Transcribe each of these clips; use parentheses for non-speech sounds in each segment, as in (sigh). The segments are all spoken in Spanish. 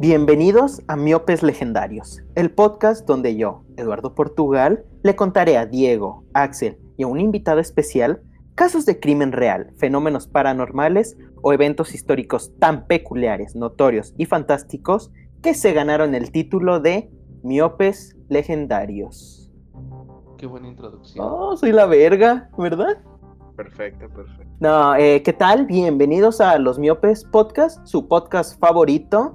Bienvenidos a Miopes Legendarios, el podcast donde yo, Eduardo Portugal, le contaré a Diego, Axel y a un invitado especial casos de crimen real, fenómenos paranormales o eventos históricos tan peculiares, notorios y fantásticos que se ganaron el título de Miopes Legendarios. Qué buena introducción. Oh, soy la verga, ¿verdad? Perfecto, perfecto. No, eh, ¿qué tal? Bienvenidos a Los Miopes Podcast, su podcast favorito.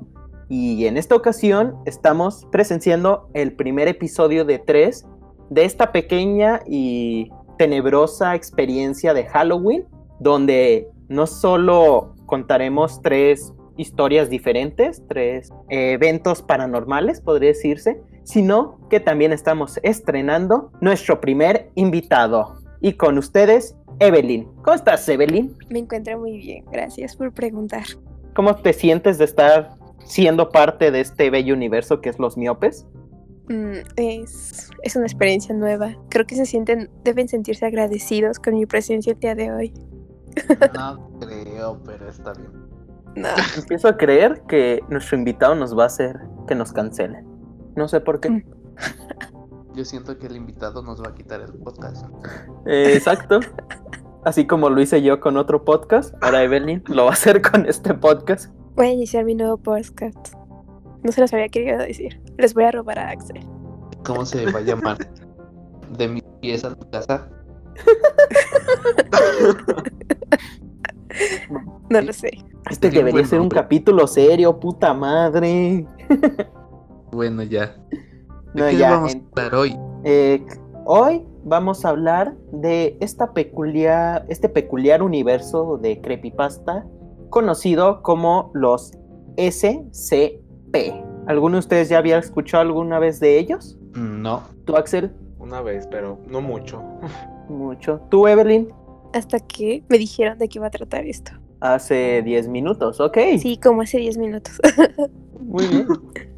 Y en esta ocasión estamos presenciando el primer episodio de tres de esta pequeña y tenebrosa experiencia de Halloween, donde no solo contaremos tres historias diferentes, tres eh, eventos paranormales, podría decirse, sino que también estamos estrenando nuestro primer invitado. Y con ustedes, Evelyn. ¿Cómo estás, Evelyn? Me encuentro muy bien, gracias por preguntar. ¿Cómo te sientes de estar siendo parte de este bello universo que es los miopes? Mm, es, es una experiencia nueva. Creo que se sienten, deben sentirse agradecidos con mi presencia el día de hoy. No creo, pero está bien. No, (laughs) Empiezo a creer que nuestro invitado nos va a hacer que nos cancelen. No sé por qué. Mm. Yo siento que el invitado nos va a quitar el podcast. Eh, exacto. Así como lo hice yo con otro podcast, ahora Evelyn lo va a hacer con este podcast. Voy a iniciar mi nuevo podcast. No se los había querido decir. Les voy a robar a Axel. ¿Cómo se va a llamar? (laughs) De mi pieza a tu casa. (laughs) No lo sé. Este debería ser un capítulo serio, puta madre. (laughs) Bueno, ya. ¿De No, qué ya, vamos en- a hablar hoy? Eh, hoy vamos a hablar de esta peculiar, este peculiar universo de creepypasta conocido como los SCP. ¿Alguno de ustedes ya había escuchado alguna vez de ellos? No. ¿Tú, Axel? Una vez, pero no mucho. Mucho. ¿Tú, Evelyn? Hasta que me dijeron de qué iba a tratar esto. Hace 10 minutos, ok. Sí, como hace 10 minutos. (laughs) Muy bien.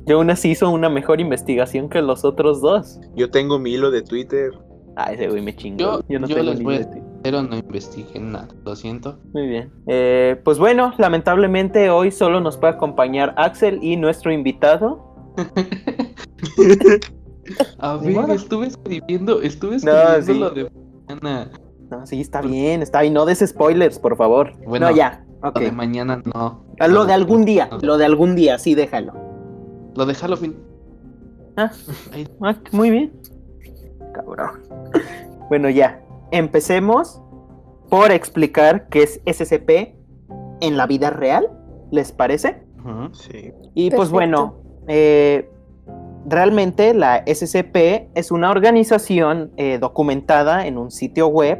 Yo aún así hizo una mejor investigación que los otros dos. Yo tengo mi hilo de Twitter. Ah, ese güey me chingó. Yo, Yo no yo tengo les ni voy a pero no investigué nada. Lo siento. Muy bien. Eh, pues bueno, lamentablemente hoy solo nos puede acompañar Axel y nuestro invitado. (laughs) A ver, estuve escribiendo, estuve No, escribiendo sí. lo de mañana. No, sí, está bien, está bien. No des spoilers, por favor. Bueno, no, ya. Lo de mañana no. Ah, Lo de algún día. Lo de algún día, sí, déjalo. Lo de Halloween. Ah, ah, muy bien. Cabrón. (laughs) Bueno, ya. Empecemos por explicar qué es SCP en la vida real. ¿Les parece? Sí. Y pues bueno, eh, realmente la SCP es una organización eh, documentada en un sitio web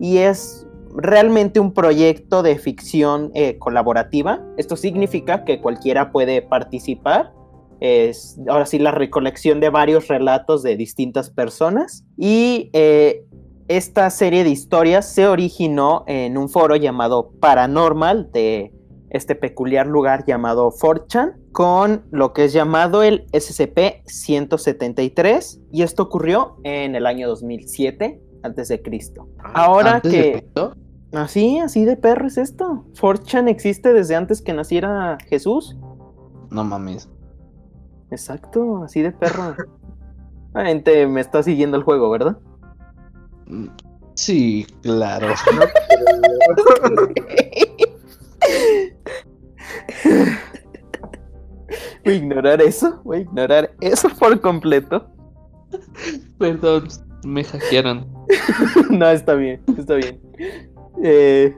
y es realmente un proyecto de ficción eh, colaborativa. Esto significa que cualquiera puede participar. Es ahora sí la recolección de varios relatos de distintas personas y eh, esta serie de historias se originó en un foro llamado Paranormal de este peculiar lugar llamado 4chan con lo que es llamado el SCP-173 y esto ocurrió en el año 2007 antes de Cristo. Ahora ¿Antes de que Cristo? así, así de perro es esto. 4chan existe desde antes que naciera Jesús. No mames. Exacto, así de perro. (laughs) La gente me está siguiendo el juego, ¿verdad? Sí, claro. Voy a ignorar eso, voy a ignorar eso por completo. Perdón, me hackearon. (laughs) no, está bien, está bien. Eh,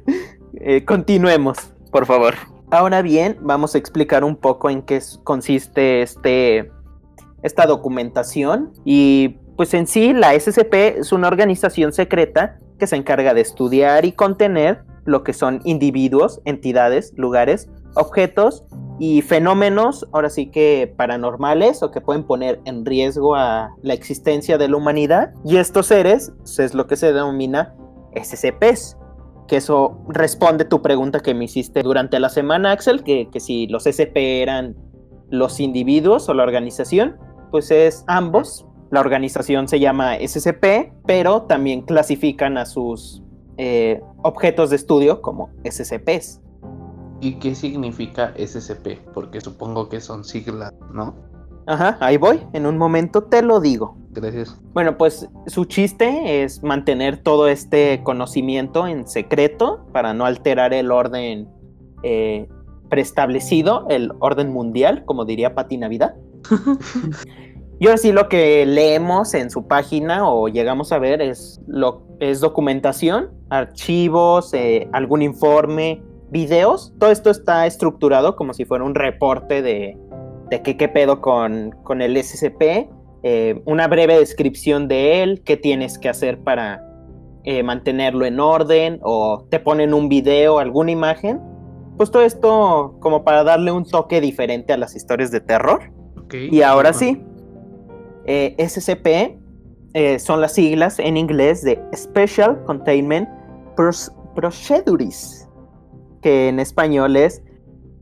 eh, continuemos, por favor. Ahora bien, vamos a explicar un poco en qué consiste este, esta documentación. Y pues en sí, la SCP es una organización secreta que se encarga de estudiar y contener lo que son individuos, entidades, lugares, objetos y fenómenos, ahora sí que paranormales o que pueden poner en riesgo a la existencia de la humanidad. Y estos seres pues, es lo que se denomina SCPs. Que eso responde tu pregunta que me hiciste durante la semana, Axel, que, que si los SCP eran los individuos o la organización, pues es ambos. La organización se llama SCP, pero también clasifican a sus eh, objetos de estudio como SCPs. ¿Y qué significa SCP? Porque supongo que son siglas, ¿no? Ajá, ahí voy, en un momento te lo digo. Gracias. Bueno, pues su chiste es mantener todo este conocimiento en secreto para no alterar el orden eh, preestablecido, el orden mundial, como diría Pati Navidad. (laughs) y ahora sí lo que leemos en su página o llegamos a ver es, lo, es documentación, archivos, eh, algún informe, videos. Todo esto está estructurado como si fuera un reporte de, de qué, qué pedo con, con el SCP, eh, una breve descripción de él, qué tienes que hacer para eh, mantenerlo en orden o te ponen un video, alguna imagen. Pues todo esto como para darle un toque diferente a las historias de terror. Ok. Y ahora sí, eh, SCP eh, son las siglas en inglés de Special Containment Procedures, que en español es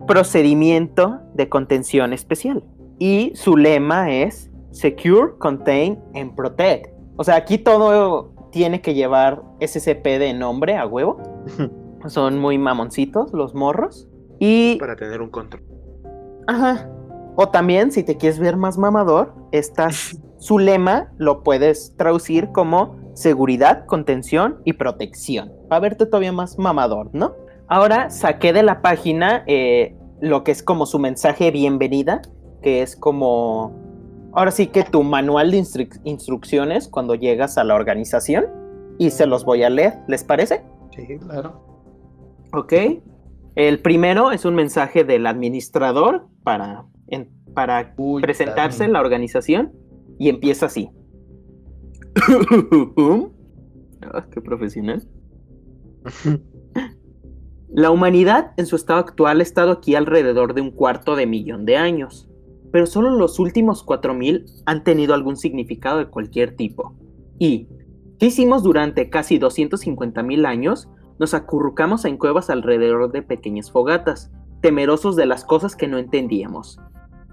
Procedimiento de Contención Especial. Y su lema es Secure, Contain and Protect. O sea, aquí todo tiene que llevar SCP de nombre a huevo. (laughs) Son muy mamoncitos los morros. Y Para tener un control. Ajá. O también, si te quieres ver más mamador, estás, (laughs) su lema lo puedes traducir como seguridad, contención y protección. Para verte todavía más mamador, ¿no? Ahora saqué de la página eh, lo que es como su mensaje de bienvenida, que es como, ahora sí que tu manual de instru- instrucciones cuando llegas a la organización. Y se los voy a leer, ¿les parece? Sí, claro. Ok. El primero es un mensaje del administrador para, en- para Uy, presentarse en la organización y empieza así. (laughs) Ah, qué profesional. (laughs) La humanidad en su estado actual ha estado aquí alrededor de un cuarto de millón de años, pero solo los últimos 4000 han tenido algún significado de cualquier tipo. ¿Y qué hicimos durante casi 250.000 años? Nos acurrucamos en cuevas alrededor de pequeñas fogatas, temerosos de las cosas que no entendíamos.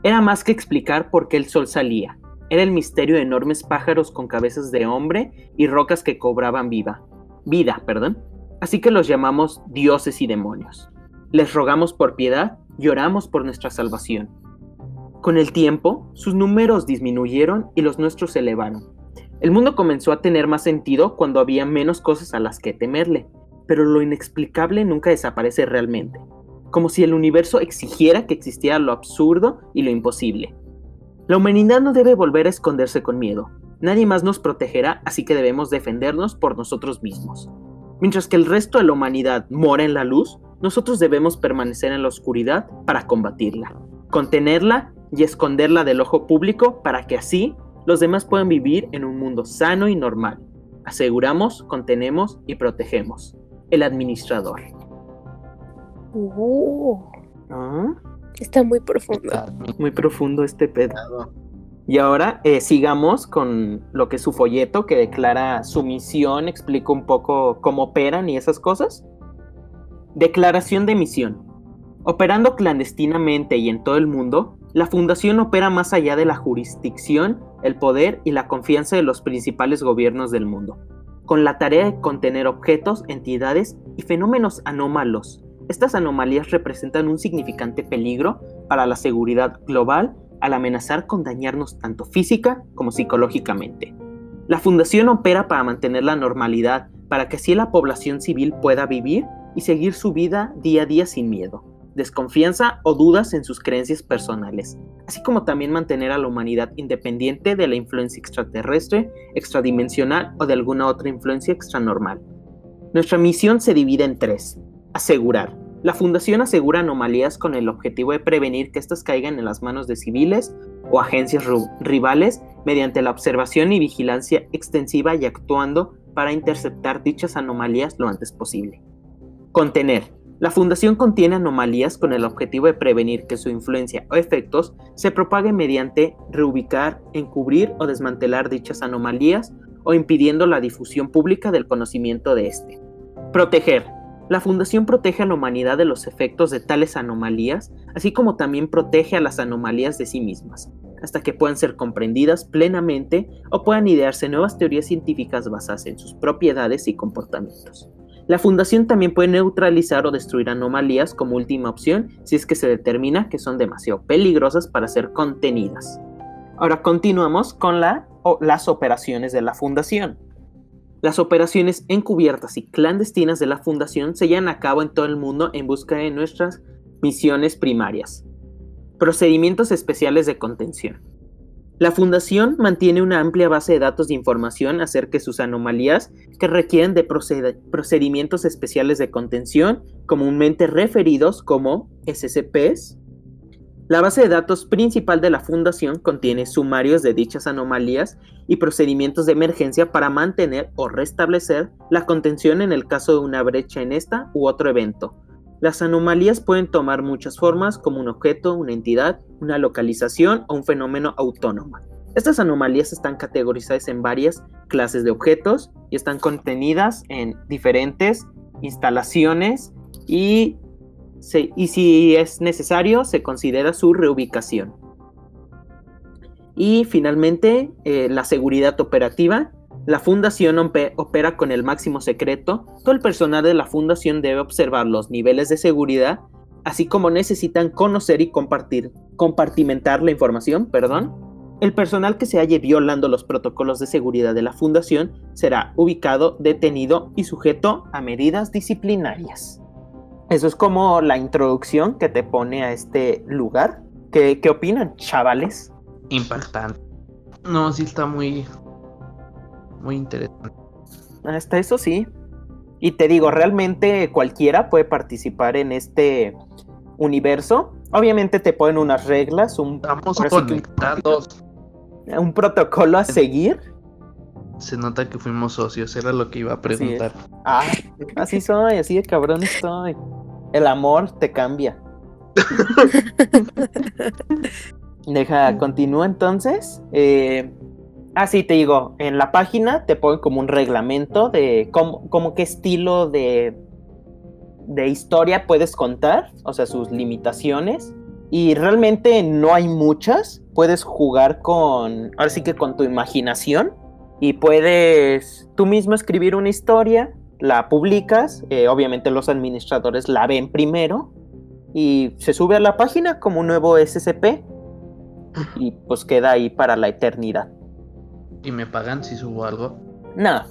Era más que explicar por qué el sol salía. Era el misterio de enormes pájaros con cabezas de hombre y rocas que cobraban viva. Vida, perdón. Así que los llamamos dioses y demonios. Les rogamos por piedad y oramos por nuestra salvación. Con el tiempo, sus números disminuyeron y los nuestros se elevaron. El mundo comenzó a tener más sentido cuando había menos cosas a las que temerle, pero lo inexplicable nunca desaparece realmente, como si el universo exigiera que existiera lo absurdo y lo imposible. La humanidad no debe volver a esconderse con miedo. Nadie más nos protegerá, así que debemos defendernos por nosotros mismos. Mientras que el resto de la humanidad mora en la luz, nosotros debemos permanecer en la oscuridad para combatirla, contenerla y esconderla del ojo público para que así los demás puedan vivir en un mundo sano y normal. Aseguramos, contenemos y protegemos. El administrador. Uh, Ah, está muy profundo. muy profundo este pedo. Y ahora eh, sigamos con lo que es su folleto que declara su misión, explica un poco cómo operan y esas cosas. Declaración de misión. Operando clandestinamente y en todo el mundo, la Fundación opera más allá de la jurisdicción, el poder y la confianza de los principales gobiernos del mundo, con la tarea de contener objetos, entidades y fenómenos anómalos. Estas anomalías representan un significante peligro para la seguridad global al amenazar con dañarnos tanto física como psicológicamente. La Fundación opera para mantener la normalidad, para que así la población civil pueda vivir y seguir su vida día a día sin miedo, desconfianza o dudas en sus creencias personales, así como también mantener a la humanidad independiente de la influencia extraterrestre, extradimensional o de alguna otra influencia extranormal. Nuestra misión se divide en tres. Asegurar. La Fundación asegura anomalías con el objetivo de prevenir que éstas caigan en las manos de civiles o agencias rivales mediante la observación y vigilancia extensiva y actuando para interceptar dichas anomalías lo antes posible. Contener. La Fundación contiene anomalías con el objetivo de prevenir que su influencia o efectos se propaguen mediante reubicar, encubrir o desmantelar dichas anomalías o impidiendo la difusión pública del conocimiento de éste. Proteger. La Fundación protege a la humanidad de los efectos de tales anomalías, así como también protege a las anomalías de sí mismas, hasta que puedan ser comprendidas plenamente o puedan idearse nuevas teorías científicas basadas en sus propiedades y comportamientos. La fundación también puede neutralizar o destruir anomalías como última opción si es que se determina que son demasiado peligrosas para ser contenidas. Ahora continuamos con las operaciones de la fundación. Las operaciones encubiertas y clandestinas de la fundación se llevan a cabo en todo el mundo en busca de nuestras misiones primarias. Procedimientos especiales de contención. La Fundación mantiene una amplia base de datos de información acerca de sus anomalías que requieren de proced- procedimientos especiales de contención, comúnmente referidos como SCPs. La base de datos principal de la Fundación contiene sumarios de dichas anomalías y procedimientos de emergencia para mantener o restablecer la contención en el caso de una brecha en esta u otro evento. Las anomalías pueden tomar muchas formas como un objeto, una entidad, una localización o un fenómeno autónomo. Estas anomalías están categorizadas en varias clases de objetos y están contenidas en diferentes instalaciones y, y si es necesario se considera su reubicación. Y finalmente, eh, la seguridad operativa. La fundación opera con el máximo secreto. Todo el personal de la fundación debe observar los niveles de seguridad, así como necesitan conocer y compartir, compartimentar la información, perdón. El personal que se halle violando los protocolos de seguridad de la fundación será ubicado, detenido y sujeto a medidas disciplinarias. Eso es como la introducción que te pone a este lugar. ¿Qué, qué opinan, chavales? Impactante. No, sí está muy. Muy interesante. Hasta eso sí. Y te digo, realmente cualquiera puede participar en este universo. Obviamente te ponen unas reglas, un, Estamos que conectados. un, (laughs) un protocolo a seguir. Se nota que fuimos socios, era lo que iba a preguntar. Ah, así soy, así de cabrón estoy. El amor te cambia. Deja, (laughs) continúa entonces. Eh, ah, sí, te digo, en la página te ponen como un reglamento de cómo, cómo qué estilo de, de historia puedes contar, o sea, sus limitaciones. Y realmente no hay muchas. Puedes jugar con, ahora sí que con tu imaginación. Y puedes tú mismo escribir una historia, la publicas, eh, obviamente los administradores la ven primero y se sube a la página como un nuevo SCP y pues queda ahí para la eternidad. ¿Y me pagan si subo algo? No.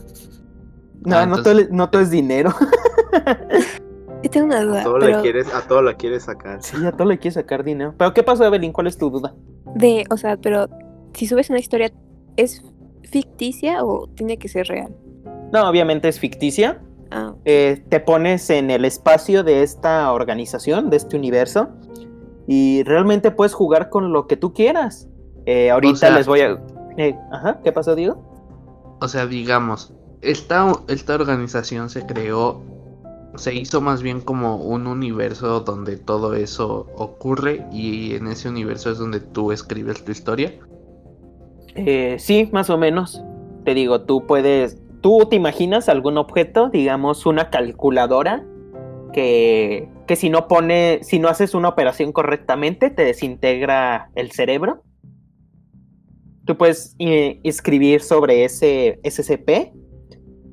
No, Ah, no, entonces- todo, no todo es dinero. Yo tengo una A duda, todo, pero le quieres, a todo le quieres sacar. sí, a todo le quieres sacar dinero. Pero ¿qué pasó, Evelyn? ¿Cuál es tu duda? de, o sea, pero si subes una historia, ¿es ficticia o tiene que ser real? No, obviamente es ficticia. Ah, Eh, te pones en el espacio de esta organización, de este universo, y realmente puedes jugar con lo que tú quieras. Eh, ahorita sea- les voy a... eh, ajá, ¿qué pasó, Diego? O sea, digamos, esta, esta organización se creó, se hizo más bien como un universo donde todo eso ocurre y en ese universo es donde tú escribes tu historia. Eh, sí, más o menos. Te digo, tú puedes... ¿Tú te imaginas algún objeto, digamos una calculadora, que, que si no pone, si no haces una operación correctamente, te desintegra el cerebro? Tú puedes eh, escribir sobre ese SCP,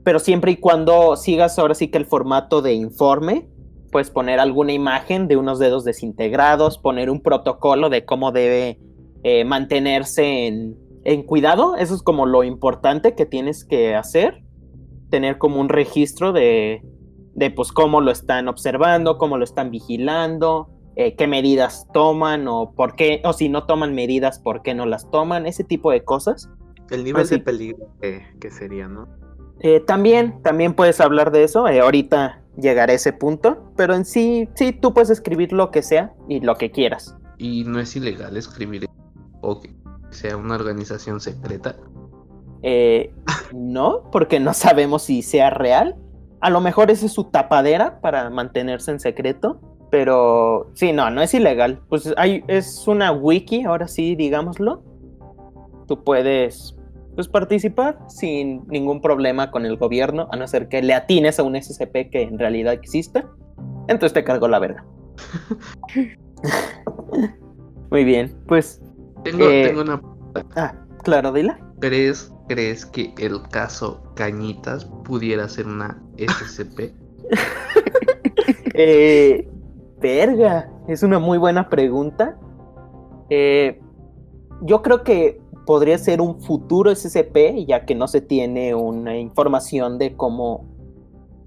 pero siempre y cuando sigas ahora sí que el formato de informe, puedes poner alguna imagen de unos dedos desintegrados, poner un protocolo de cómo debe eh, mantenerse en, en cuidado. Eso es como lo importante que tienes que hacer. Tener como un registro de, de pues cómo lo están observando, cómo lo están vigilando, eh, qué medidas toman o por qué, o si no toman medidas, por qué no las toman, ese tipo de cosas. El nivel de peligro que, que sería, ¿no? Eh, también, también puedes hablar de eso. eh, ahorita llegaré a ese punto. Pero en sí, sí, tú puedes escribir lo que sea y lo que quieras. Y no es ilegal escribir o que sea una organización secreta. Eh, no, porque no sabemos si sea real. A lo mejor esa es su tapadera para mantenerse en secreto. Pero sí, no, no es ilegal. Pues hay, es una wiki, ahora sí, digámoslo. Tú puedes pues, participar sin ningún problema con el gobierno, a no ser que le atines a un SCP que en realidad exista. Entonces te cargo la verga. (laughs) Muy bien, pues, Tengo, Eh, tengo una. ah, claro, dila. ¿Crees, ¿Crees que el caso Cañitas pudiera ser una SCP? (laughs) Eh, verga, es una muy buena pregunta. Eh, yo creo que podría ser un futuro SCP, ya que no se tiene una información de cómo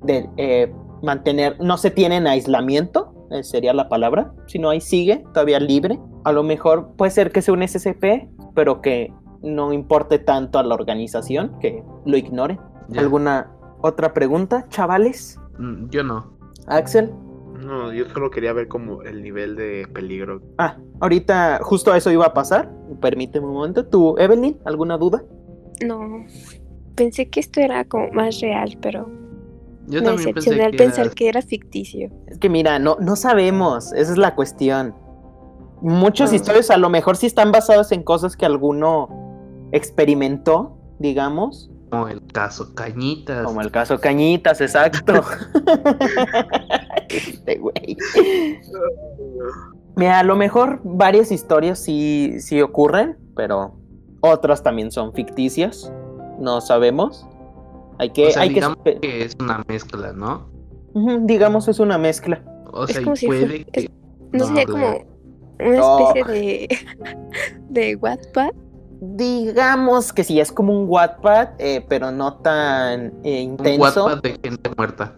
de, eh, mantener, no se tiene en aislamiento, eh, sería la palabra, sino ahí sigue todavía libre. A lo mejor puede ser que sea un SCP, pero que no importe tanto a la organización, que lo ignore. Ya. ¿Alguna otra pregunta, chavales? Mm, Yo no. Axel. No, yo solo quería ver como el nivel de peligro. Ah, ahorita justo a eso iba a pasar. Permíteme un momento. ¿Tú, Evelyn, alguna duda? No. Pensé que esto era como más real, pero Yo me también pensé decepcioné al que pensar era- que era ficticio. Es que mira, no, no sabemos, esa es la cuestión. Muchas historias a lo mejor sí están basadas en cosas que alguno experimentó, digamos, como el caso Cañitas. como el caso Cañitas, exacto. (laughs) Este güey. Mira, a lo mejor varias historias sí, sí ocurren, pero otras también son ficticias, no sabemos. Hay que, O sea, hay que digamos espe- que es una mezcla, ¿no? Ujú, digamos es una mezcla. O Es sea, y si puede fue- que... ¿No, sería de- como una No. especie de, (laughs) de Wattpad? Digamos que sí, es como un Wattpad, eh, pero no tan eh, Un intenso. WhatsApp de gente muerta.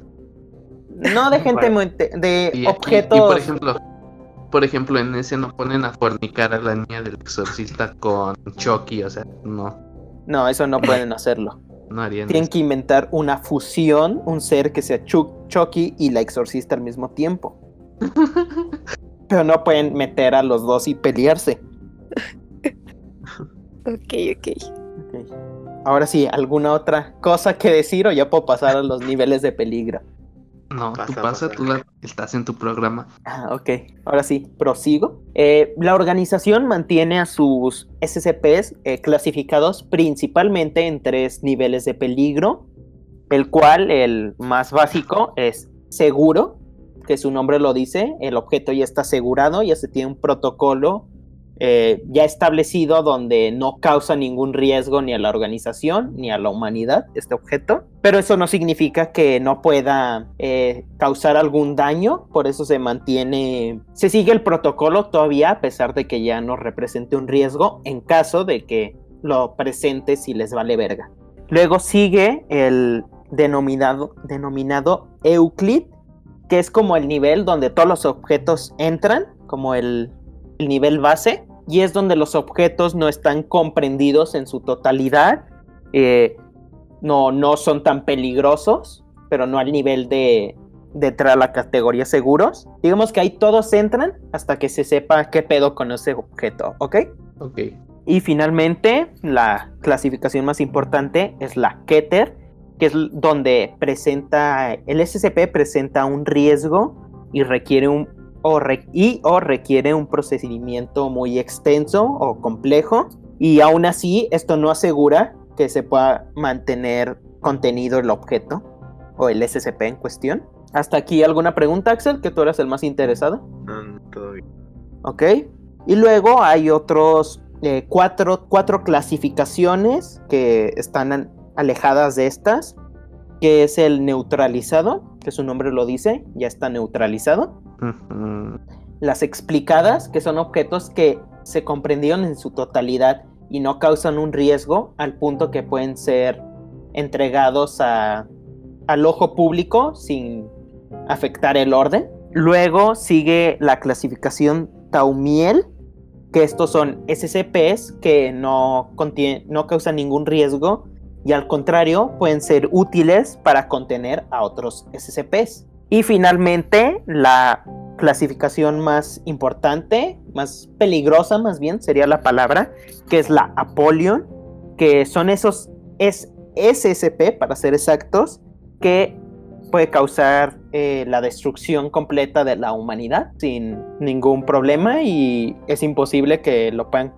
No de (laughs) gente Vale. muerte, de Y, objetos. y, por ejemplo, por ejemplo, en ese no ponen a fornicar a la niña del exorcista con Chucky, o sea, no, No, eso no pueden (laughs) hacerlo. no harían Tienen eso. que inventar una fusión, un ser que sea Chuck, Chucky y la exorcista al mismo tiempo. Pero no pueden meter a los dos y pelearse. (laughs) Ok, ok. Ahora sí, ¿alguna otra cosa que decir o ya puedo pasar a los niveles de peligro? No, tú pasa. tú la- estás en tu programa. Ah, ok. Ahora sí, prosigo. Eh, la organización mantiene a sus SCPs eh, clasificados principalmente en tres niveles de peligro, el cual el más básico es seguro, que su nombre lo dice, el objeto ya está asegurado, ya se tiene un protocolo eh, ya establecido donde no causa ningún riesgo ni a la organización ni a la humanidad este objeto, pero eso no significa que no pueda eh, causar algún daño, por eso se mantiene, se sigue el protocolo todavía a pesar de que ya no represente un riesgo en caso de que lo presente si les vale verga. Luego sigue el denominado, denominado Euclid, que es como el nivel donde todos los objetos entran, como el, el nivel base, y es donde los objetos no están comprendidos en su totalidad, eh, no, no son tan peligrosos, pero no al nivel de, de entrar a la categoría seguros. Digamos que ahí todos entran hasta que se sepa qué pedo con ese objeto, ¿ok? Ok. Y finalmente, la clasificación más importante es la Keter, que es donde presenta, el SCP presenta un riesgo y requiere un, o, re- y, o requiere un procedimiento muy extenso o complejo. Y aún así, esto no asegura que se pueda mantener contenido el objeto o el SCP en cuestión. Hasta aquí, ¿alguna pregunta, Axel? Que tú eras el más interesado. No, bien. ¿ok? Y luego hay otros eh, cuatro, cuatro clasificaciones que están alejadas de estas, que es el neutralizado, que su nombre lo dice, ya está neutralizado. Las explicadas, que son objetos que se comprendieron en su totalidad y no causan un riesgo al punto que pueden ser entregados a- al ojo público sin afectar el orden. Luego sigue la clasificación Taumiel, que estos son SCPs que no, no causan ningún riesgo y al contrario pueden ser útiles para contener a otros SCPs. Y finalmente la clasificación más importante, más peligrosa más bien sería la palabra, que es la Apollyon, que son esos es para ser exactos, que puede causar eh, la destrucción completa de la humanidad sin ningún problema y es imposible que lo puedan...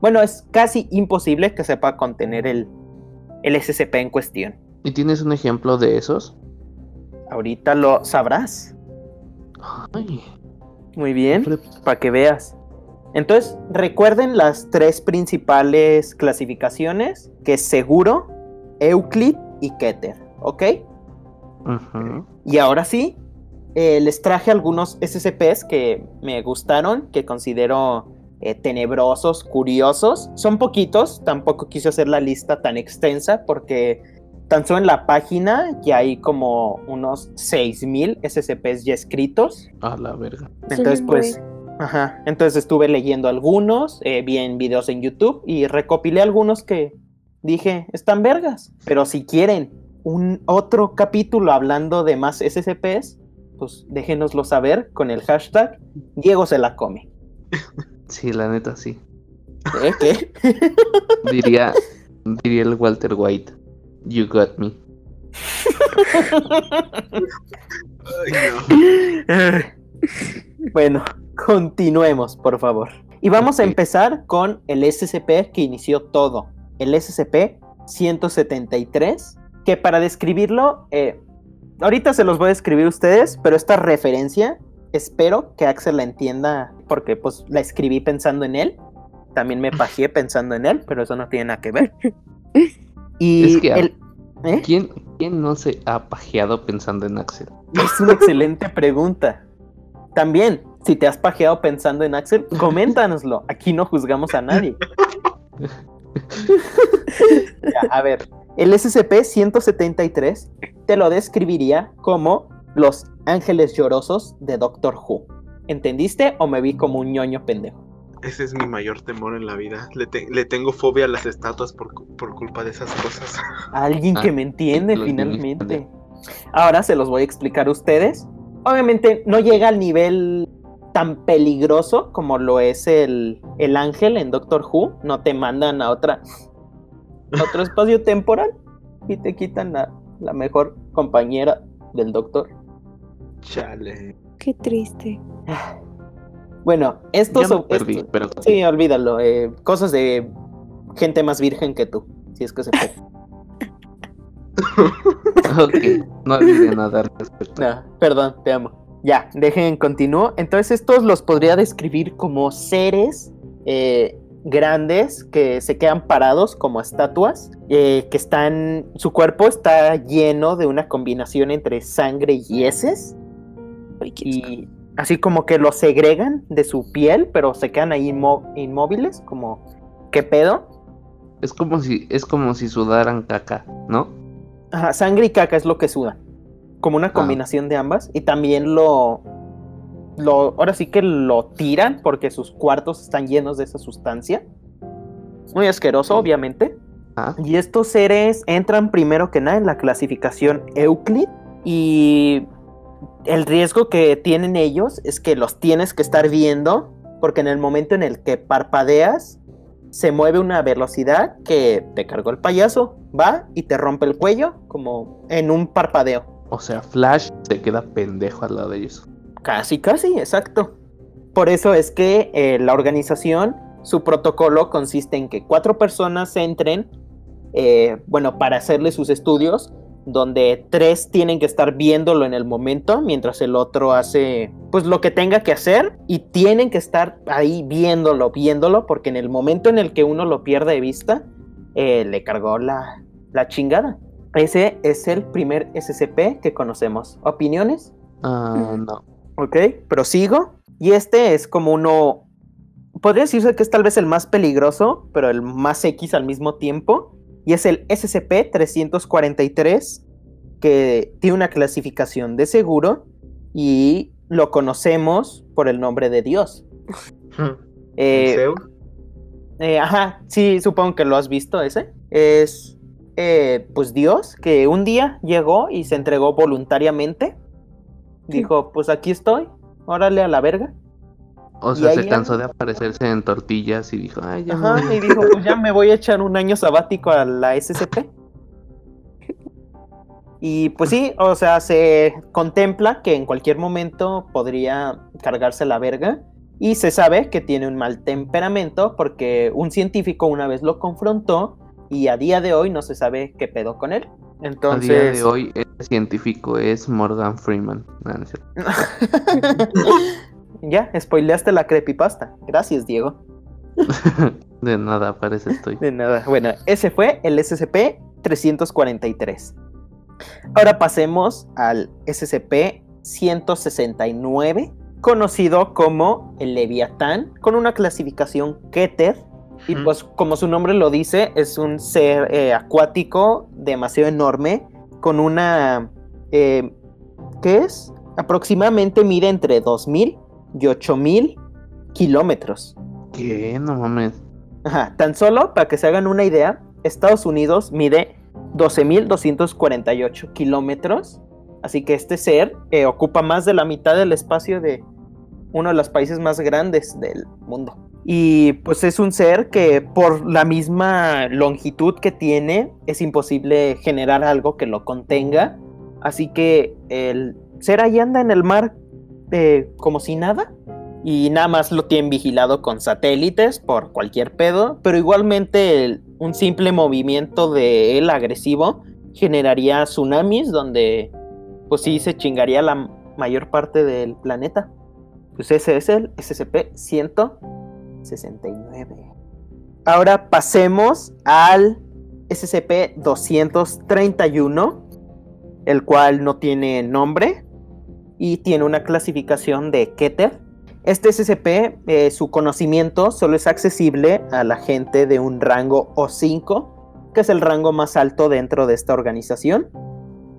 Bueno, es casi imposible que se pueda contener el, el SCP en cuestión. ¿Y tienes un ejemplo de esos? Ahorita lo sabrás. Ay, Muy bien, para que veas. Entonces, recuerden las tres principales clasificaciones, que es seguro, Euclid y Keter, ¿ok? Y ahora sí, eh, les traje algunos SCPs que me gustaron, que considero eh, tenebrosos, curiosos. Son poquitos, tampoco quise hacer la lista tan extensa porque tan solo en la página ya hay como unos 6000 SCPs ya escritos. A la verga. Entonces, pues, ajá. Entonces estuve leyendo algunos, eh, vi en videos en YouTube y recopilé algunos que dije, están vergas. Pero si quieren un otro capítulo hablando de más SCPs, pues déjenoslo saber con el hashtag Diego se la come. (laughs) Sí, la neta sí. ¿Eh? ¿Qué? (laughs) Diría, diría el Walter White. You got me. Ay, no. (laughs) bueno, continuemos, por favor. Y vamos a empezar con el SCP que inició todo. El SCP-173, que para describirlo, eh, ahorita se los voy a escribir a ustedes, pero esta referencia espero que Axel la entienda porque pues la escribí pensando en él. También me (laughs) pajeé pensando en él, pero eso no tiene nada que ver. (laughs) Y Es que- el... ¿eh? ¿Quién, ¿Quién no se ha pajeado pensando en Axel? Es una excelente pregunta. También, si te has pajeado pensando en Axel, coméntanoslo. Aquí no juzgamos a nadie. (laughs) Ya, a ver, el SCP-173 te lo describiría como los ángeles llorosos de Doctor Who. ¿Entendiste o me vi como un ñoño pendejo? Ese es mi mayor temor en la vida. Le, te- le tengo fobia a las estatuas por, cu- por culpa de esas cosas. (laughs) Alguien Ah, que me entiende finalmente. Ahora se los voy a explicar a ustedes. Obviamente no llega al nivel tan peligroso como lo es el, el ángel en Doctor Who. No te mandan a otra otro (laughs) espacio temporal y te quitan la, la mejor compañera del doctor. Chale. Qué triste. (sighs) Bueno, estos me son- perdí, estos- pero Sí, olvídalo. eh, cosas de gente más virgen que tú, si es que se puede. (laughs) Ok, no olviden nada al respecto. No, perdón, te amo. Ya, dejen, continúo. Entonces, estos los podría describir como seres eh, grandes que se quedan parados como estatuas, eh, que están. Su cuerpo está lleno de una combinación entre sangre y heces. Y así como que los segregan de su piel, pero se quedan ahí inmó- inmóviles, como. ¿Qué pedo? Es como si, es como si sudaran caca, ¿no? Ajá, sangre y caca es lo que sudan. Como una combinación de ambas. Y también lo, lo. Ahora sí que lo tiran porque sus cuartos están llenos de esa sustancia. Muy asqueroso, Sí. obviamente. Ah, Y estos seres entran primero que nada en la clasificación Euclid. Y el riesgo que tienen ellos es que los tienes que estar viendo. Porque en el momento en el que parpadeas, se mueve una velocidad que te cargó el payaso, va y te rompe el cuello como en un parpadeo. o sea, Flash se queda pendejo al lado de ellos. Casi, casi, exacto. Por eso es que eh, la organización, su protocolo consiste en que cuatro personas entren, eh, bueno, para hacerle sus estudios, donde tres tienen que estar viéndolo en el momento, mientras el otro hace, pues, lo que tenga que hacer, y tienen que estar ahí viéndolo, viéndolo, porque en el momento en el que uno lo pierde de vista, eh, le cargó la, la chingada. Ese es el primer SCP que conocemos. ¿Opiniones? Ah, no. Ok, prosigo. Y este es como uno. Podría decirse que es tal vez el más peligroso, pero el más X al mismo tiempo. Y es el SCP-343, que tiene una clasificación de seguro y lo conocemos por el nombre de Dios. Eh, ¿Museo? eh, ajá, sí, supongo que lo has visto ese. Es, eh, pues Dios, que un día llegó y se entregó voluntariamente. Dijo, pues aquí estoy, órale a la verga. O sea, se cansó de aparecerse en tortillas y dijo, ay, ya me Ajá, voy". y dijo, (laughs) pues ya me voy a echar un año sabático a la SCP. Y pues sí, o sea, se contempla que en cualquier momento podría cargarse la verga. Y se sabe que tiene un mal temperamento porque un científico una vez lo confrontó y a día de hoy no se sabe qué pedo con él. A Entonces, día de hoy, el científico es Morgan Freeman. No. (laughs) (laughs) ya, spoileaste la creepypasta. Gracias, Diego. (laughs) de nada, parece estoy. De nada. Bueno, ese fue el SCP-343. Ahora pasemos al SCP-169, conocido como el Leviatán, con una clasificación Keter. Y pues como su nombre lo dice, es un ser eh, acuático demasiado enorme, con una... eh, ¿Qué es? Aproximadamente mide entre 2.000 y 8.000 kilómetros. ¿Qué? No mames. Ajá, tan solo para que se hagan una idea, Estados Unidos mide 12.248 kilómetros, así que este ser eh, ocupa más de la mitad del espacio de uno de los países más grandes del mundo. Y pues es un ser que por la misma longitud que tiene es imposible generar algo que lo contenga, así que el ser ahí anda en el mar eh, como si nada y nada más lo tienen vigilado con satélites por cualquier pedo, pero igualmente un simple movimiento de él agresivo generaría tsunamis donde pues sí se chingaría la mayor parte del planeta. Pues ese es el SCP-169. Ahora pasemos al SCP-231, el cual no tiene nombre y tiene una clasificación de Keter. Este SCP, eh, su conocimiento solo es accesible a la gente de un rango O5, que es el rango más alto dentro de esta organización.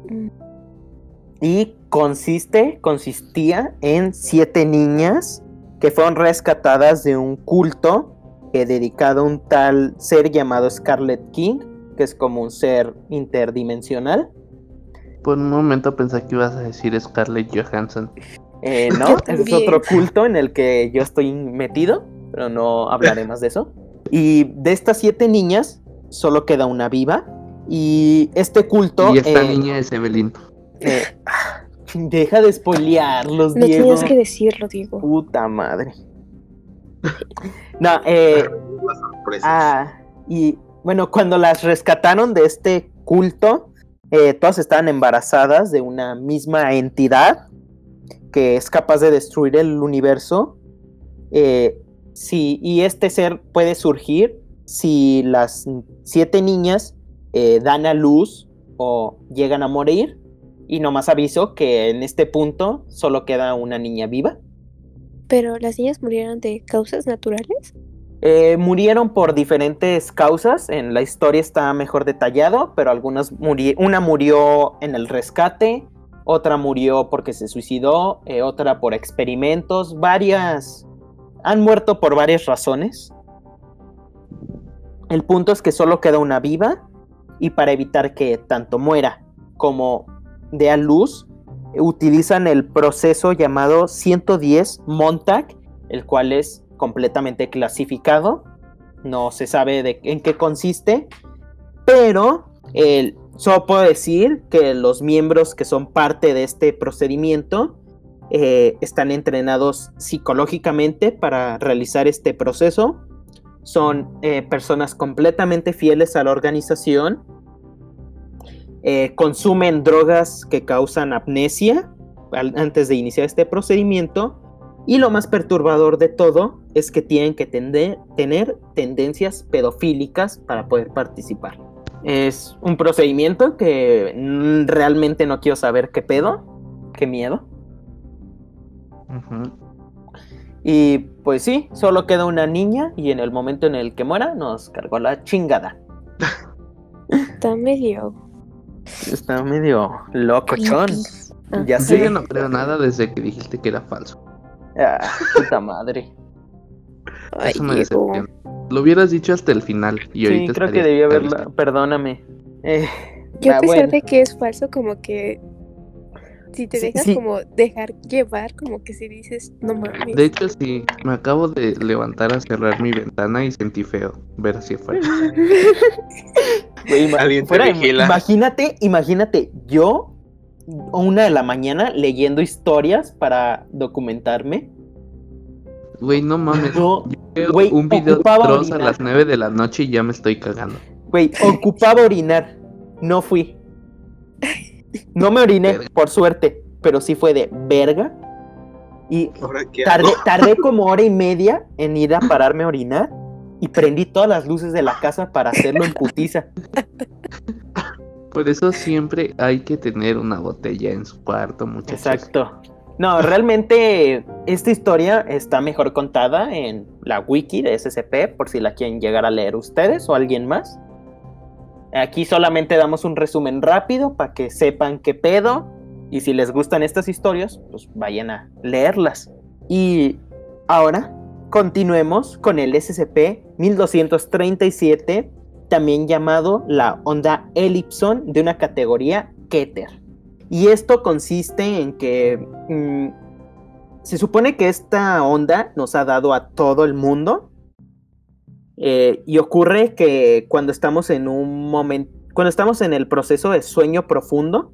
Mm. Y consiste, consistía en siete niñas que fueron rescatadas de un culto eh, dedicado a un tal ser llamado Scarlet King, que es como un ser interdimensional. Por un momento pensé que ibas a decir Scarlett Johansson. Eh, (laughs) no, ese es otro culto en el que yo estoy metido, pero no hablaremos de eso. Y de estas siete niñas, solo queda una viva. Y este culto. Y esta eh, niña es Evelyn. eh, ah, deja de spoilearlos, No Diego. tienes que decirlo, Diego. Puta madre. (laughs) No, eh. Ah, y bueno, cuando las rescataron de este culto, eh, todas estaban embarazadas de una misma entidad que es capaz de destruir el universo. Eh, sí, y este ser puede surgir si las siete niñas eh, dan a luz o llegan a morir. Y nomás aviso que en este punto solo queda una niña viva. Pero las niñas murieron de causas naturales. Eh, murieron por diferentes causas. En la historia está mejor detallado, pero algunas muri- una murió en el rescate, otra murió porque se suicidó, eh, otra por experimentos, varias han muerto por varias razones. El punto es que solo queda una viva y para evitar que tanto muera como dé a luz, utilizan el proceso llamado 110 Montag, el cual es completamente clasificado. No se sabe de en qué consiste, pero el, solo puedo decir que los miembros que son parte de este procedimiento eh, están entrenados psicológicamente para realizar este proceso. Son eh, personas completamente fieles a la organización. eh, consumen drogas que causan amnesia antes de iniciar este procedimiento. Y lo más perturbador de todo es que tienen que tender- tener tendencias pedofílicas para poder participar. Es un procedimiento que realmente no quiero saber qué pedo, qué miedo. Y pues sí, solo queda una niña y en el momento en el que muera nos cargó la chingada. Está medio. Está medio locochón. Ya Yo sé. ya no creo nada desde que dijiste que era falso. Ah, puta madre. Ay, (laughs) Eso me decepciona. Lo hubieras dicho hasta el final. Y Sí, ahorita creo que estaría- debí estaría haberla. Perdóname. Eh, Yo ah, a pesar bueno. de que es falso, como que si te Sí, dejas sí. como dejar llevar, como que si dices, no mames. De hecho, sí, me acabo de levantar a cerrar mi ventana y sentí feo ver hacia afuera. (laughs) Güey, fuera. Imagínate, imagínate, yo una de la mañana leyendo historias para documentarme. Güey, no mames. Yo, Veo güey, un video de a las 9 de la noche y ya me estoy cagando. güey, (laughs) ocupaba orinar. No fui. No me oriné, Verga. por suerte, pero sí fue de verga. Y Ahora, ¿qué tardé, tardé (laughs) como hora y media en ir a pararme a orinar. Y prendí todas las luces de la casa para hacerlo en putiza. Por eso siempre hay que tener una botella en su cuarto, muchachos. Exacto. No, realmente esta historia está mejor contada en la wiki de SCP, por si la quieren llegar a leer ustedes o alguien más. Aquí solamente damos un resumen rápido para que sepan qué pedo. Y si les gustan estas historias, pues vayan a leerlas. Y ahora continuemos con el SCP-1237, también llamado la onda Ellipson de una categoría Keter. Y esto consiste en que mm, se supone que esta onda nos ha dado a todo el mundo. eh, y ocurre que cuando estamos en un momento, cuando estamos en el proceso de sueño profundo,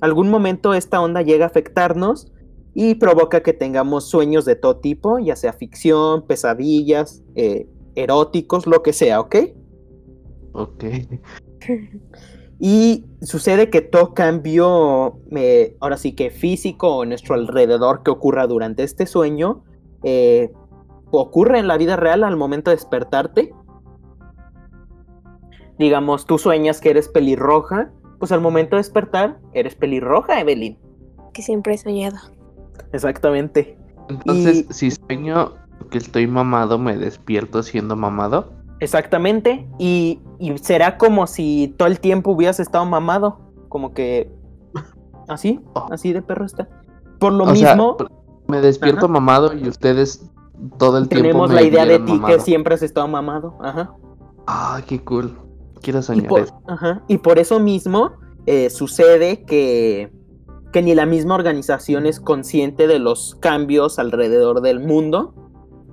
algún momento esta onda llega a afectarnos y provoca que tengamos sueños de todo tipo, ya sea ficción, pesadillas, eh, eróticos, lo que sea, ¿ok? Ok. (laughs) Y sucede que todo cambio, eh, ahora sí que físico o nuestro alrededor que ocurra durante este sueño, eh, ocurre en la vida real al momento de despertarte. Digamos, tú sueñas que eres pelirroja, pues al momento de despertar eres pelirroja, Evelyn. Que siempre he soñado. Exactamente. Entonces, Y- si sueño que estoy mamado, me despierto siendo mamado. Exactamente. Y, y será como si todo el tiempo hubieras estado mamado. Como que. Así, Oh. así de perro está. Por lo O sea, mismo, me despierto Ajá. mamado y ustedes todo el tiempo tenemos la idea de ti mamado. que siempre has estado mamado. Ajá. Ah, qué cool. Quiero Y soñar por, eso. ajá, y por eso mismo eh, sucede que, que ni la misma organización es consciente de los cambios alrededor del mundo,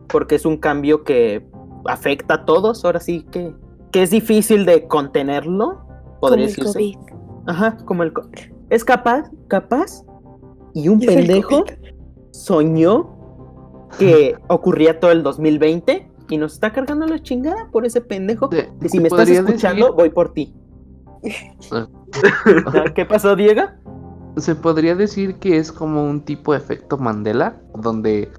porque es un cambio que afecta a todos, ahora sí que, que es difícil de contenerlo, Como podría el decirse. COVID. Ajá, como el... co- Es capaz, capaz, y un el pendejo soñó que (laughs) ocurría todo el 2020 y nos está cargando la chingada por ese pendejo. Y si me estás escuchando, decir- voy por ti. (laughs) ¿Qué pasó, Diego? Se podría decir que es como un tipo de efecto Mandela, donde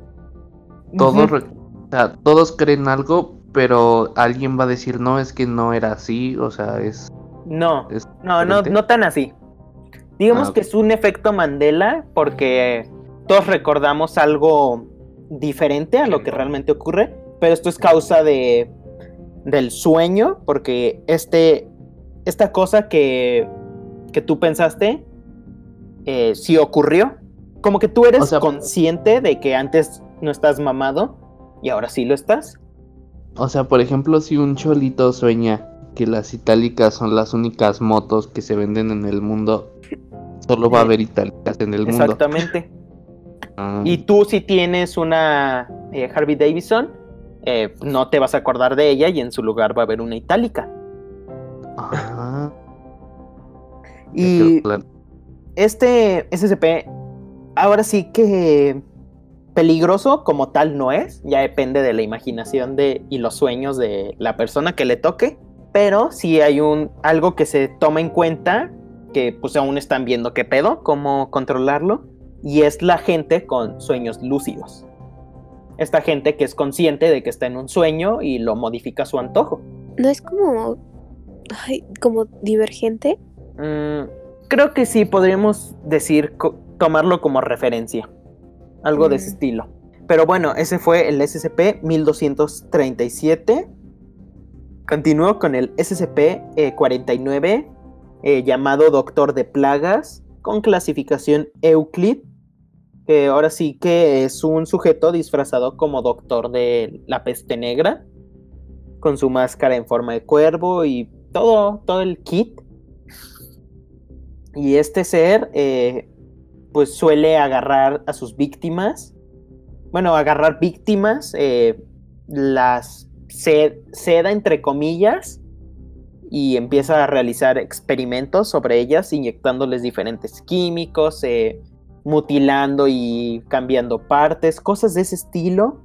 re- o sea, todos creen algo, pero alguien va a decir, no, es que no era así, o sea, es... No, es no, no, diferente". no tan así. Digamos Ah, que es un efecto Mandela porque todos recordamos algo diferente a lo que realmente ocurre, pero esto es causa de del sueño, porque este esta cosa que, que tú pensaste eh, sí ocurrió. Como que tú eres O sea- consciente de que antes no estás mamado y ahora sí lo estás. O sea, por ejemplo, si un cholito sueña que las itálicas son las únicas motos que se venden en el mundo, solo va a Eh, haber itálicas en el mundo. Exactamente. (laughs) Ah, Y tú si tienes una eh, Harvey Davidson, eh, no te vas a acordar de ella y en su lugar va a haber una itálica. ah, Y este SCP ahora sí que peligroso como tal no es, ya depende de la imaginación de, y los sueños de la persona que le toque, pero sí hay un algo que se toma en cuenta que pues aún están viendo qué pedo, cómo controlarlo y es la gente con sueños lúcidos. Esta gente que es consciente de que está en un sueño y lo modifica a su antojo. No es como. Ay, como divergente. Mm, creo que sí podríamos decir, tomarlo como referencia. Algo de ese Mm. estilo. Pero bueno, ese fue el SCP-1237. Continúo con el SCP-49, eh, llamado Doctor de Plagas, con clasificación Euclid. Que ahora sí que es un sujeto disfrazado como doctor de la peste negra, con su máscara en forma de cuervo y todo, todo el kit. Y este ser, eh, pues suele agarrar a sus víctimas. Bueno, agarrar víctimas, eh, las se- seda entre comillas, y empieza a realizar experimentos sobre ellas, inyectándoles diferentes químicos, eh, mutilando y cambiando partes, cosas de ese estilo,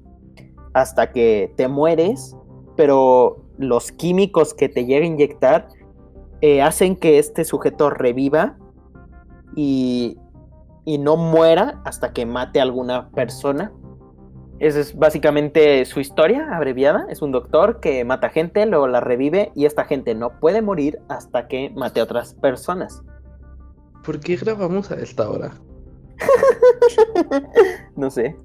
hasta que te mueres, pero los químicos que te llega a inyectar eh, hacen que este sujeto reviva y, y no muera hasta que mate a alguna persona. esa es básicamente su historia abreviada. Es un doctor que mata gente, luego la revive y esta gente no puede morir hasta que mate a otras personas. ¿Por qué grabamos a esta hora? (laughs) no sé.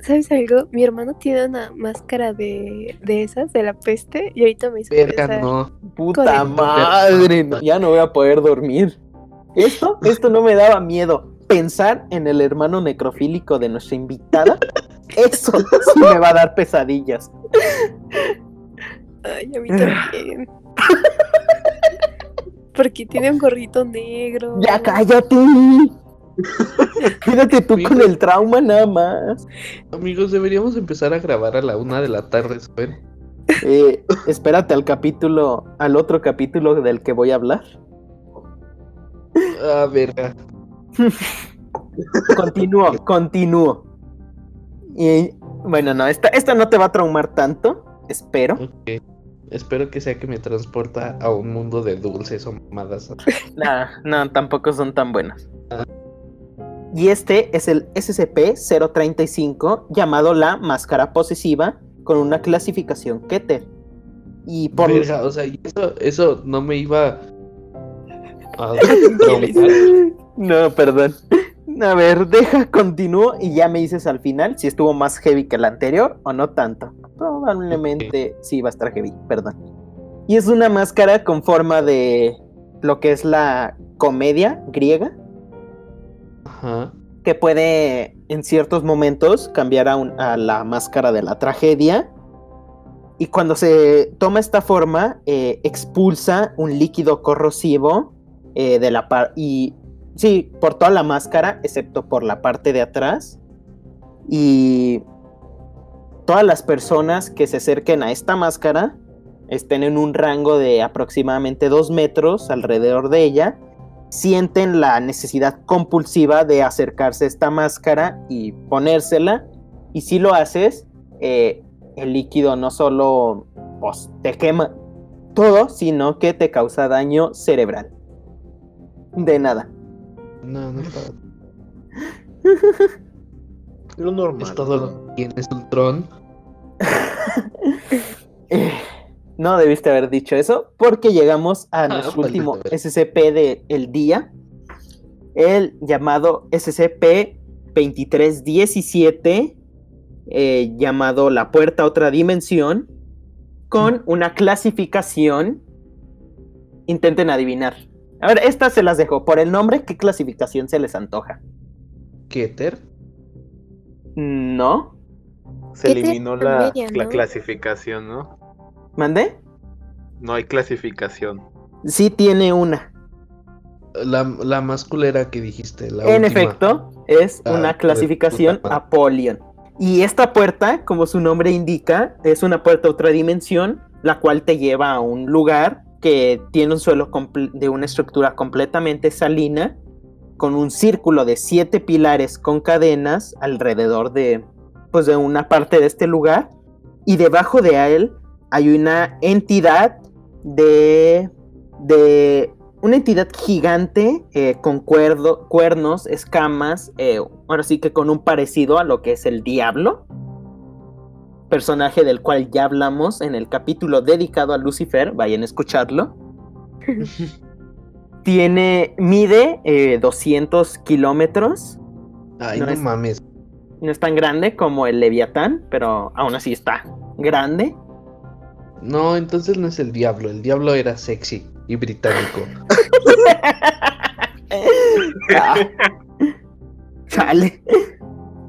¿Sabes algo? Mi hermano tiene una máscara de, de esas, de la peste, y ahorita me hizo Verga, no. Puta madre, no, ya no voy a poder dormir. Esto, esto no me daba miedo. Pensar en el hermano necrofílico de nuestra invitada, eso sí me va a dar pesadillas. Ay, a mí también. Porque tiene un gorrito negro. Ya cállate. Quédate tú con el trauma nada más. Amigos, deberíamos empezar a grabar a la una de la tarde, ¿saben? Eh, espérate al capítulo, al otro capítulo del que voy a hablar. Ah, verga. (laughs) Continúo, continúo. Y bueno, no, esta, esta no te va a traumar tanto, espero. Espero que sea que me transporta a un mundo de dulces o mamadas. (laughs) Nah, no, tampoco son tan buenas. Y este es el SCP-035 llamado la máscara posesiva con una clasificación Keter. Y por Verga, o sea, eso, eso no me iba a. (laughs) No, perdón. A ver, deja, continúo y ya me dices al final si estuvo más heavy que el anterior o no tanto. Probablemente sí va a estar heavy, perdón. Y es una máscara con forma de lo que es la comedia griega, Ajá. que puede en ciertos momentos cambiar a, un- a la máscara de la tragedia. Y cuando se toma esta forma, eh, expulsa un líquido corrosivo eh, de la par y sí, por toda la máscara, excepto por la parte de atrás. Y todas las personas que se acerquen a esta máscara estén en un rango de aproximadamente dos metros alrededor de ella sienten la necesidad compulsiva de acercarse a esta máscara y ponérsela. Y si lo haces, eh, el líquido no solo pues, te quema todo, sino que te causa daño cerebral. De nada. No, no está. (laughs) Lo normal. Es todo lo que tienes un tron. (laughs) No debiste haber dicho eso, porque llegamos a nuestro maldita último. SCP del día, el llamado SCP-2317, eh, llamado La Puerta a Otra Dimensión, con una clasificación. Intenten adivinar. A ver, estas se las dejo. Por el nombre, ¿qué clasificación se les antoja? Keter. No. Se ¿Qué te eliminó la, media, la clasificación, ¿no? ¿Mandé? No hay clasificación. Sí tiene una. La, la más culera que dijiste. La en última. efecto, es Ah, una clasificación madre. Apollyon. Y esta puerta, como su nombre indica, es una puerta a otra dimensión, la cual te lleva a un lugar que tiene un suelo de una estructura completamente salina, con un círculo de siete pilares con cadenas alrededor de, pues, de una parte de este lugar. Y debajo de él hay una entidad de, de una entidad gigante eh, con cuernos, escamas, eh, ahora sí que con un parecido a lo que es el diablo, personaje del cual ya hablamos en el capítulo dedicado a Lucifer, vayan a escucharlo. (laughs) Tiene, mide eh, 200 kilómetros, Ay, No no, es- mames. no es tan grande como el Leviatán, pero aún así está grande. No, entonces no es el diablo. El diablo era sexy y británico. (laughs) Ah. Chale.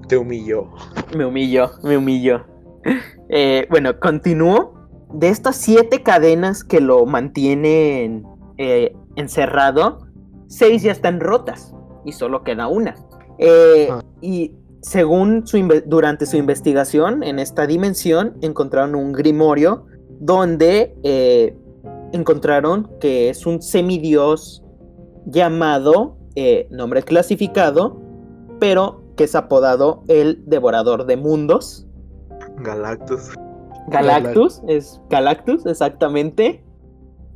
Te humilló. Me humilló, me humilló. (laughs) Eh, bueno, continúo. De estas siete cadenas que lo mantienen eh, encerrado, seis ya están rotas y solo queda una. Eh, Ah. Y según su durante su investigación en esta dimensión, encontraron un grimorio donde eh, encontraron que es un semidios llamado, eh, nombre clasificado, pero que es apodado el Devorador de Mundos. Galactus. Galactus, es Galactus, exactamente.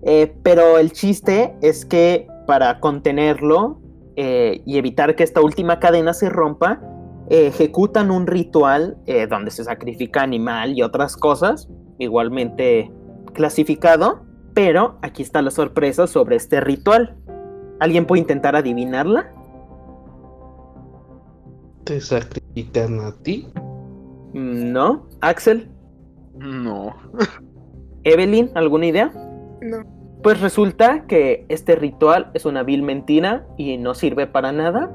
Eh, pero el chiste es que para contenerlo eh, y evitar que esta última cadena se rompa, eh, ejecutan un ritual eh, donde se sacrifica animal y otras cosas, igualmente clasificado, pero aquí está la sorpresa sobre este ritual. ¿Alguien puede intentar adivinarla? ¿Te sacrifican a ti? ¿No? ¿Axel? No. ¿Evelyn? ¿Alguna idea? No. Pues resulta que este ritual es una vil mentira y no sirve para nada.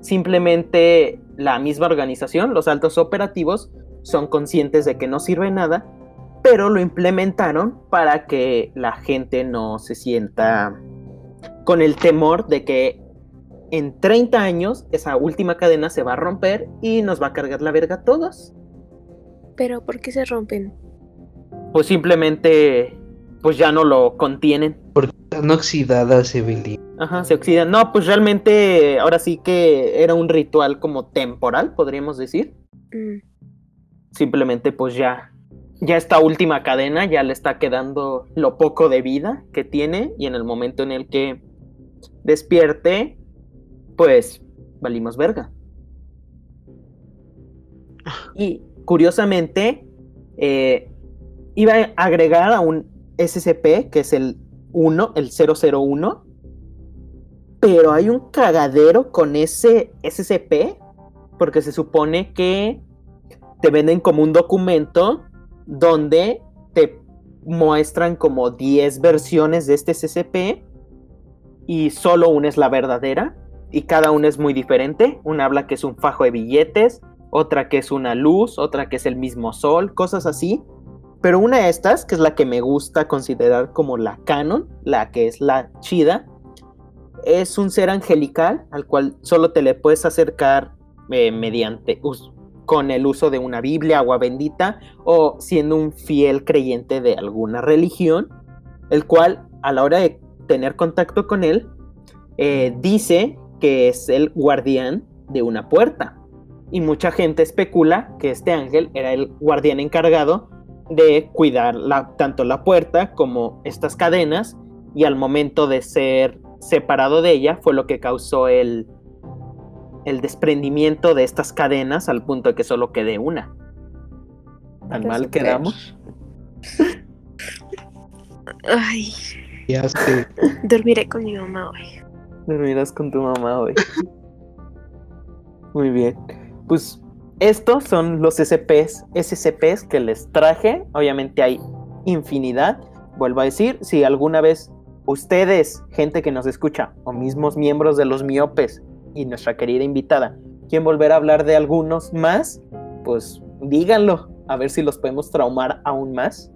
Simplemente la misma organización, los altos operativos, son conscientes de que no sirve nada, pero lo implementaron para que la gente no se sienta con el temor de que en 30 años esa última cadena se va a romper y nos va a cargar la verga a todos. Pero ¿por qué se rompen? Pues simplemente pues ya no lo contienen. Porque están oxidadas, Evelyn. Ajá, se oxidan. No, pues realmente ahora sí que era un ritual como temporal, podríamos decir. Mm, Simplemente pues ya, ya esta última cadena ya le está quedando lo poco de vida que tiene y en el momento en el que despierte, pues valimos verga. Y curiosamente, eh, iba a agregar a un SCP, que es el 1, el 001, pero hay un cagadero con ese SCP, porque se supone que te venden como un documento donde te muestran como 10 versiones de este SCP y solo una es la verdadera y cada una es muy diferente. Una habla que es un fajo de billetes, otra que es una luz, otra que es el mismo sol, cosas así. Pero una de estas, que es la que me gusta considerar como la canon, la que es la chida, es un ser angelical al cual solo te le puedes acercar eh, mediante con el uso de una Biblia, agua bendita, o siendo un fiel creyente de alguna religión, el cual a la hora de tener contacto con él, eh, dice que es el guardián de una puerta. Y mucha gente especula que este ángel era el guardián encargado de cuidar la- tanto la puerta como estas cadenas, y al momento de ser separado de ella fue lo que causó el, el desprendimiento de estas cadenas al punto de que solo quede una. ¿Tan Puedo mal quedamos? Ay, Ya sé. dormiré con mi mamá hoy. Dormirás con tu mamá hoy. Muy bien. Pues estos son los SCPs, SCPs que les traje. Obviamente hay infinidad. Vuelvo a decir, si alguna vez ustedes, gente que nos escucha, o mismos miembros de los miopes y nuestra querida invitada, quieren volver a hablar de algunos más, pues díganlo. A ver si los podemos traumar aún más.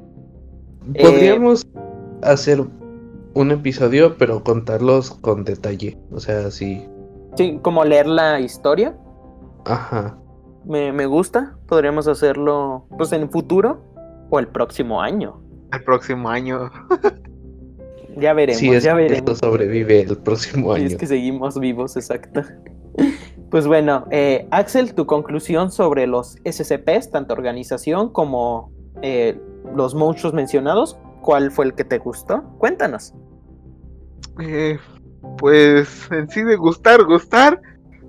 Eh, Podríamos hacer un episodio, pero contarlos con detalle. O sea, sí. Sí, como leer la historia. Ajá. Me, me gusta. Podríamos hacerlo pues en el futuro o el próximo año. El próximo año. (laughs) Ya veremos, Si es ya que veremos. esto sobrevive el próximo Si año. es que seguimos vivos, exacto. (laughs) Pues bueno, eh, Axel, tu conclusión sobre los SCPs, tanto organización como eh, los monstruos mencionados, ¿cuál fue el que te gustó? Cuéntanos. Eh, pues en sí de gustar, gustar.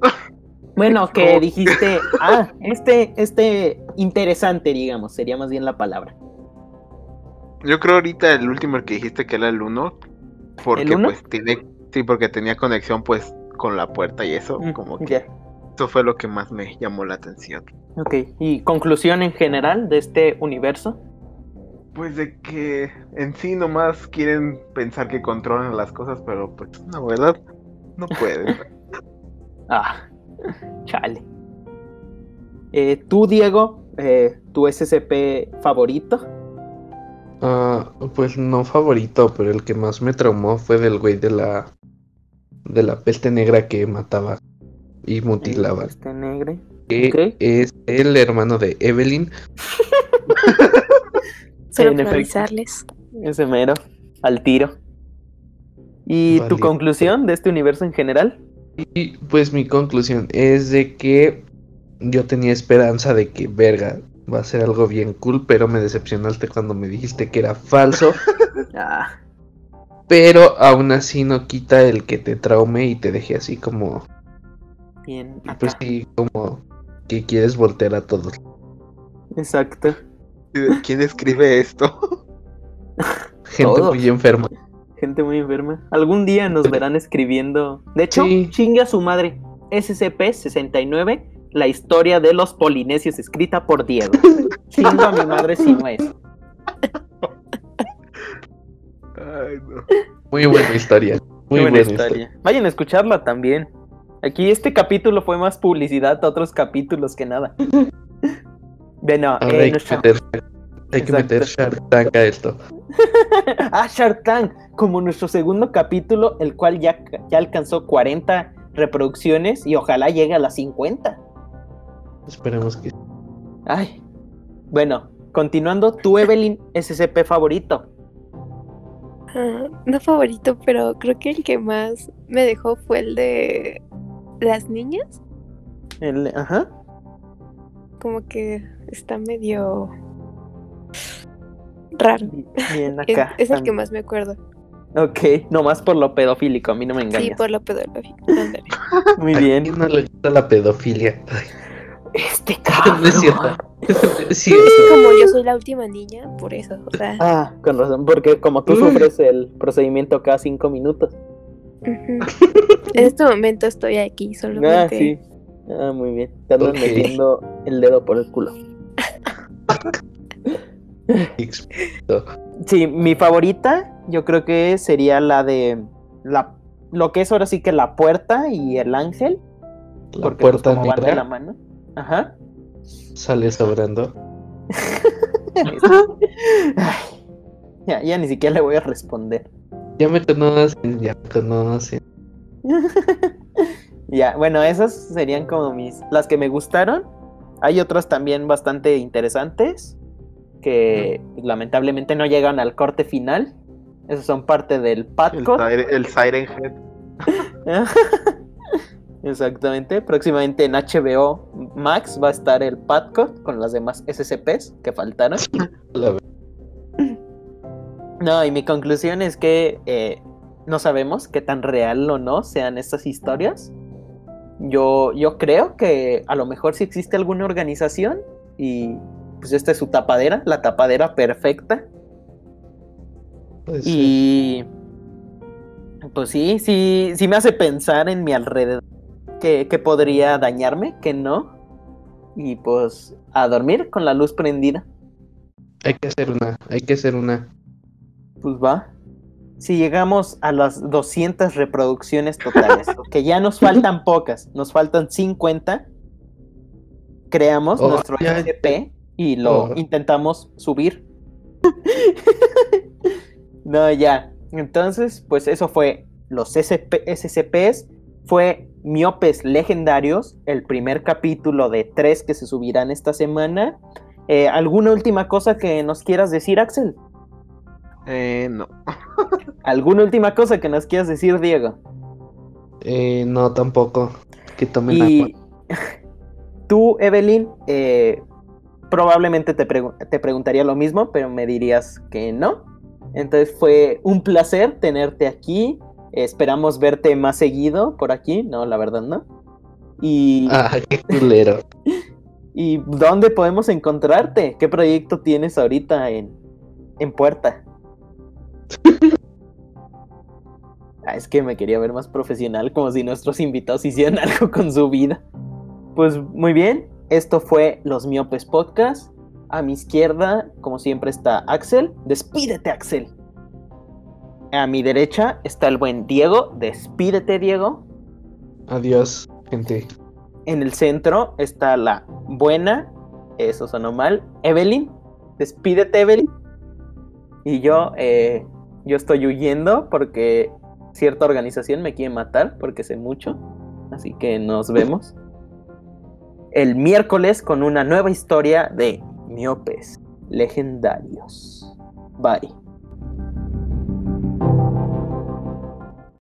(laughs) Bueno, (laughs) que dijiste, ah, este, este interesante, digamos, sería más bien la palabra. Yo creo ahorita el último que dijiste que era el 1. Porque ¿El uno? pues tiene. Sí, porque tenía conexión pues con la puerta y eso. Mm, Como que eso fue lo que más me llamó la atención. Ok, y conclusión en general de este universo. Pues de que en sí nomás quieren pensar que controlan las cosas, pero pues la verdad no pueden. (laughs) Ah, (laughs) chale. Eh, Tú, Diego, eh, tu SCP favorito. Ah, pues no favorito, pero el que más me traumó fue del güey de la de la peste negra que mataba y mutilaba. Este negro. Que es el hermano de Evelyn. (laughs) Solo para avisarles. Ese mero, al tiro. ¿Y tu conclusión de este universo en general? Y pues mi conclusión es de que yo tenía esperanza de que verga va a ser algo bien cool, pero me decepcionaste cuando me dijiste que era falso. (laughs) Ah, pero aún así no quita el que te traume y te deje así como bien. pues acá. sí, como que quieres voltear a todos. Exacto. ¿Quién escribe esto? Gente Todos. muy enferma. Gente muy enferma. Algún día nos verán escribiendo. De hecho, Sí. chingue a su madre. SCP-69, la historia de los polinesios escrita por Diego. (laughs) Chingo a mi madre si no es. Ay, no. Muy buena historia. Muy Qué buena, historia. Vayan a escucharla también. Aquí este capítulo fue más publicidad a otros capítulos que nada. (laughs) Bueno, eh, nuestra- hay que meter Shark Tank a esto. (laughs) ah, Shark Tank, como nuestro segundo capítulo, el cual ya, ya alcanzó 40 reproducciones y ojalá llegue a las 50. Esperemos que. Ay. Bueno, continuando, tu Evelyn SCP favorito. Ah, no favorito, pero creo que el que más me dejó fue el de las niñas. El, ajá. Como que está medio raro. Bien (laughs) Es, acá. es el que más me acuerdo. Ok, nomás por lo pedofílico, a mí no me Sí, engañas. por lo (laughs) ándale. (laughs) Muy ¿A bien. quién no le gusta la pedofilia? Ay, Este no es cierto. cabrón. Sí, Es como yo soy la última niña, por eso. O sea, Ah, con razón, porque como tú sufres el procedimiento cada cinco minutos. en este momento estoy aquí Ah, solamente. sí. Ah, muy bien. Te andan metiendo el dedo por el culo. (laughs) Sí, mi favorita, yo creo que sería la de la lo que es ahora sí que la puerta y el ángel. La porque, pues, puerta como van de la negra mano. Ajá. sale sobrando. (laughs) Ay, ya, ya ni siquiera le voy a responder. Ya me conocen, ya me conocen. (laughs) Ya, bueno, esas serían como mis las que me gustaron. Hay otras también bastante interesantes que pues, lamentablemente no llegan al corte final. Esos son parte del El. Siren- el Siren Head. (laughs) Exactamente. Próximamente en HBO Max va a estar el Patcode con las demás SCPs que faltaron. (laughs) La. No, y mi conclusión es que eh, no sabemos qué tan real o no sean estas historias. Yo, yo creo que a lo mejor sí existe alguna organización y pues esta es su tapadera, la tapadera perfecta. Puede ser. Y pues sí, sí, sí me hace pensar en mi alrededor que, que podría dañarme, que no. Y pues a dormir con la luz prendida. Hay que hacer una, hay que hacer una. Pues va. Si llegamos a las 200 reproducciones totales, (laughs) que ya nos faltan pocas, nos faltan 50, creamos Oh, nuestro ya. Y lo Oh. intentamos subir. (laughs) no, ya. Entonces, pues eso fue los SCP SCPs, fue Miopes Legendarios, el primer capítulo de tres que se subirán esta semana. Eh, ¿Alguna última cosa que nos quieras decir, Axel? Eh, no. (laughs) ¿Alguna última cosa que nos quieras decir, Diego? Eh, no, tampoco. Que tomen agua. Y (laughs) tú, Evelyn, eh, probablemente te, pregu- te preguntaría lo mismo, pero me dirías que no. Entonces fue un placer tenerte aquí. Esperamos verte más seguido por aquí. No, la verdad no. Y, Ah, (laughs) qué culero. (laughs) ¿y dónde podemos encontrarte? ¿Qué proyecto tienes ahorita en, en puerta? (laughs) Ah, es que me quería ver más profesional, como si nuestros invitados hicieran algo con su vida. Pues muy bien, esto fue Los Miopes Podcast. A mi izquierda, como siempre, está Axel. Despídete, Axel. A mi derecha está el buen Diego. Despídete, Diego. Adiós, gente. En el centro está la buena, eso sonó mal, Evelyn. Despídete, Evelyn. Y yo, eh, yo estoy huyendo porque cierta organización me quiere matar porque sé mucho. Así que nos vemos el miércoles con una nueva historia de miopes legendarios. Bye.